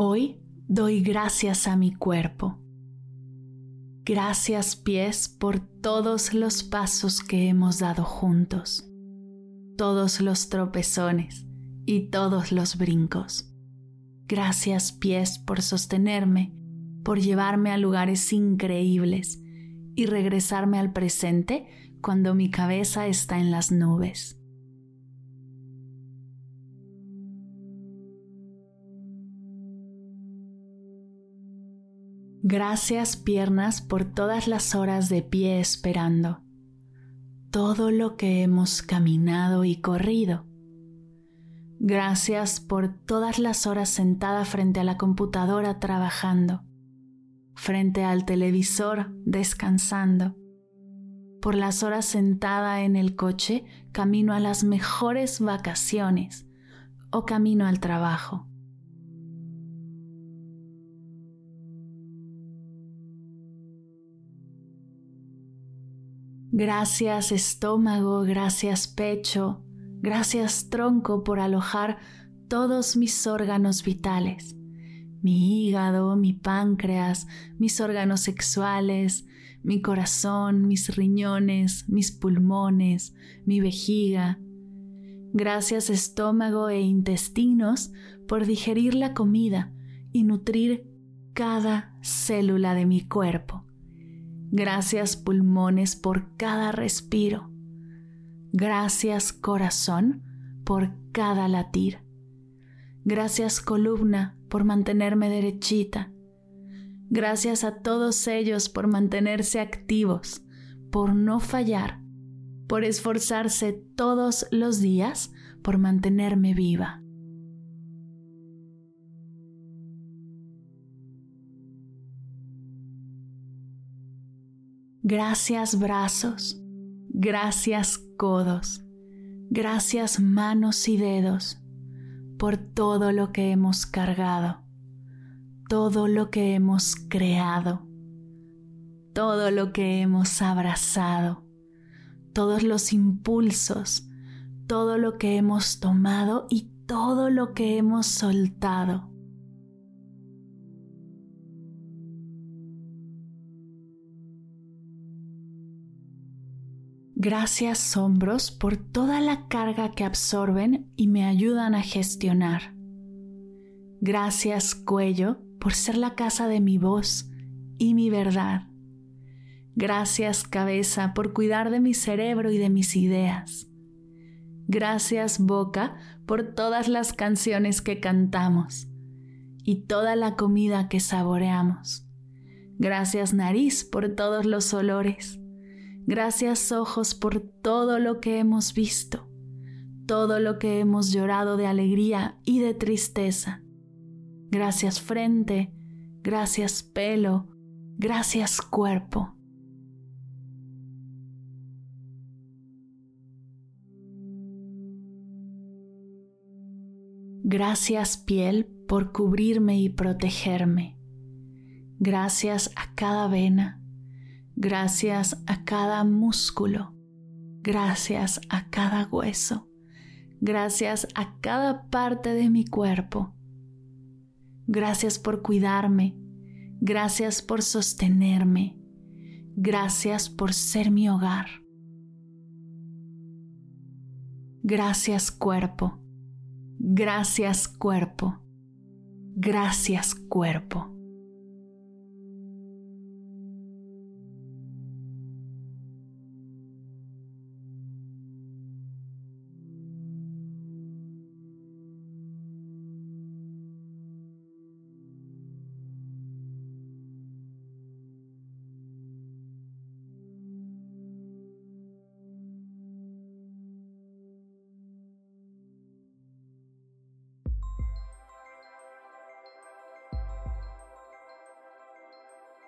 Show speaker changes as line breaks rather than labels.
Hoy doy gracias a mi cuerpo. Gracias pies por todos los pasos que hemos dado juntos, todos los tropezones y todos los brincos. Gracias pies por sostenerme, por llevarme a lugares increíbles y regresarme al presente cuando mi cabeza está en las nubes. Gracias piernas por todas las horas de pie esperando, todo lo que hemos caminado y corrido. Gracias por todas las horas sentada frente a la computadora trabajando, frente al televisor descansando, por las horas sentada en el coche camino a las mejores vacaciones. O camino al trabajo Gracias estómago, gracias pecho, gracias tronco por alojar todos mis órganos vitales, mi hígado, mi páncreas, mis órganos sexuales, mi corazón, mis riñones, mis pulmones, mi vejiga. Gracias estómago e intestinos por digerir la comida y nutrir cada célula de mi cuerpo. Gracias pulmones por cada respiro. Gracias corazón por cada latir. Gracias columna por mantenerme derechita. Gracias a todos ellos por mantenerse activos, por no fallar, por esforzarse todos los días por mantenerme viva. Gracias brazos, gracias codos, gracias manos y dedos por todo lo que hemos cargado, todo lo que hemos creado, todo lo que hemos abrazado, todos los impulsos, todo lo que hemos tomado y todo lo que hemos soltado. Gracias hombros por toda la carga que absorben y me ayudan a gestionar. Gracias cuello por ser la casa de mi voz y mi verdad. Gracias cabeza por cuidar de mi cerebro y de mis ideas. Gracias boca por todas las canciones que cantamos y toda la comida que saboreamos. Gracias nariz por todos los olores. Gracias ojos por todo lo que hemos visto, todo lo que hemos llorado de alegría y de tristeza. Gracias frente, gracias pelo, gracias cuerpo. Gracias piel por cubrirme y protegerme. Gracias a cada vena, Gracias a cada músculo. Gracias a cada hueso. Gracias a cada parte de mi cuerpo. Gracias por cuidarme. Gracias por sostenerme. Gracias por ser mi hogar. Gracias cuerpo. Gracias cuerpo. Gracias cuerpo.